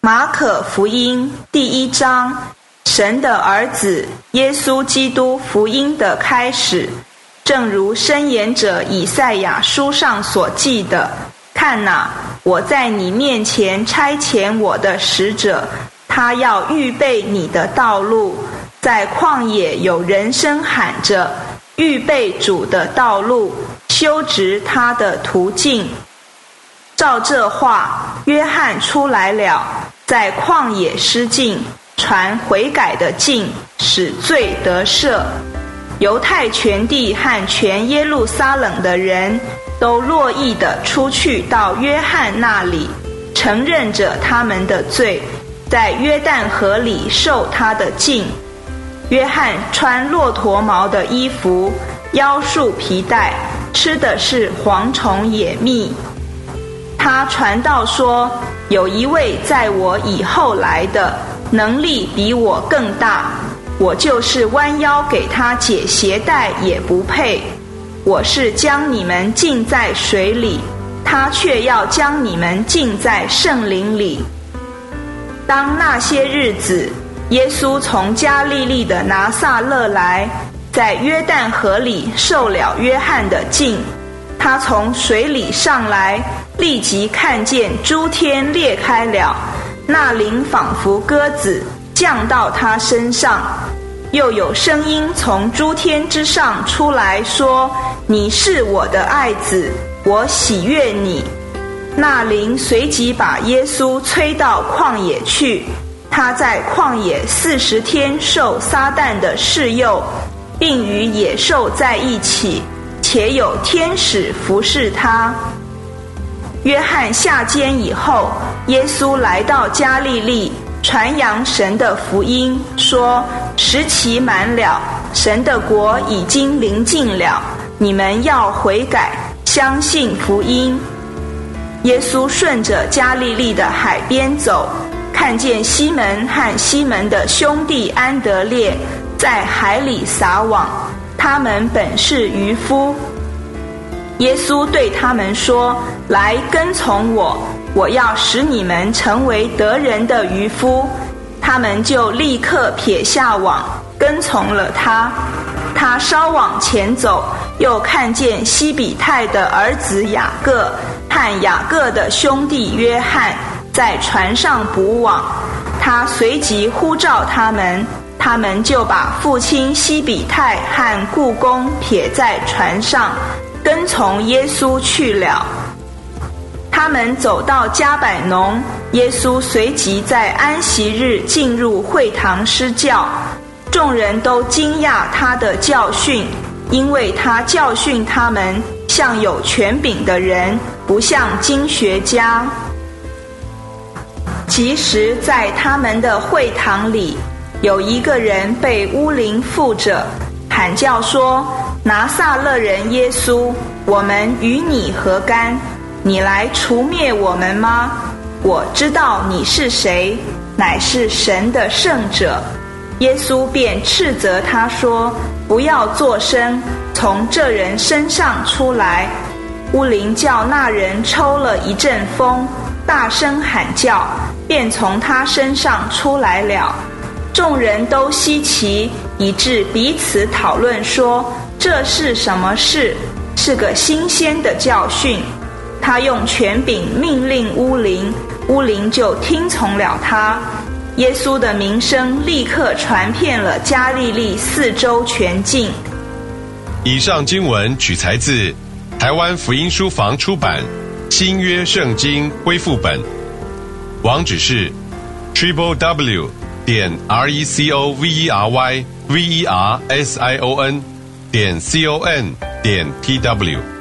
马可福音第一章，神的儿子耶稣基督福音的开始，正如申言者以赛亚书上所记的：“看哪，我在你面前差遣我的使者，他要预备你的道路。在旷野有人声喊着，预备主的道路，修直他的途径。”照这话，约翰出来了，在旷野施浸，传悔改的浸，使罪得赦。犹太全地和全耶路撒冷的人都乐意的出去到约翰那里，承认着他们的罪，在约旦河里受他的浸。约翰穿骆驼毛的衣服，腰束皮带，吃的是蝗虫野蜜。他传道说：“有一位在我以后来的，能力比我更大。我就是弯腰给他解鞋带也不配。我是将你们浸在水里，他却要将你们浸在圣灵里。当那些日子，耶稣从加利利的拿撒勒来，在约旦河里受了约翰的浸。他从水里上来。”立即看见诸天裂开了，那灵仿佛鸽子降到他身上，又有声音从诸天之上出来说：“你是我的爱子，我喜悦你。”那灵随即把耶稣催到旷野去，他在旷野四十天受撒旦的试诱，并与野兽在一起，且有天使服侍他。约翰下监以后，耶稣来到加利利，传扬神的福音，说：“时期满了，神的国已经临近了，你们要悔改，相信福音。”耶稣顺着加利利的海边走，看见西门和西门的兄弟安德烈在海里撒网，他们本是渔夫。耶稣对他们说：“来跟从我，我要使你们成为得人的渔夫。”他们就立刻撇下网，跟从了他。他稍往前走，又看见西比泰的儿子雅各和雅各的兄弟约翰在船上捕网。他随即呼召他们，他们就把父亲西比泰和故宫撇在船上。跟从耶稣去了。他们走到加百农，耶稣随即在安息日进入会堂施教。众人都惊讶他的教训，因为他教训他们像有权柄的人，不像经学家。其实，在他们的会堂里，有一个人被巫灵附着，喊叫说。拿撒勒人耶稣，我们与你何干？你来除灭我们吗？我知道你是谁，乃是神的圣者。耶稣便斥责他说：“不要作声，从这人身上出来。”乌灵叫那人抽了一阵风，大声喊叫，便从他身上出来了。众人都稀奇，以致彼此讨论说。这是什么事？是个新鲜的教训。他用权柄命令乌灵，乌灵就听从了他。耶稣的名声立刻传遍了加利利四周全境。以上经文取材自台湾福音书房出版《新约圣经恢复本》，网址是 triple w 点 r e c o v e r y v e r s i o n。点 c o n 点 t w。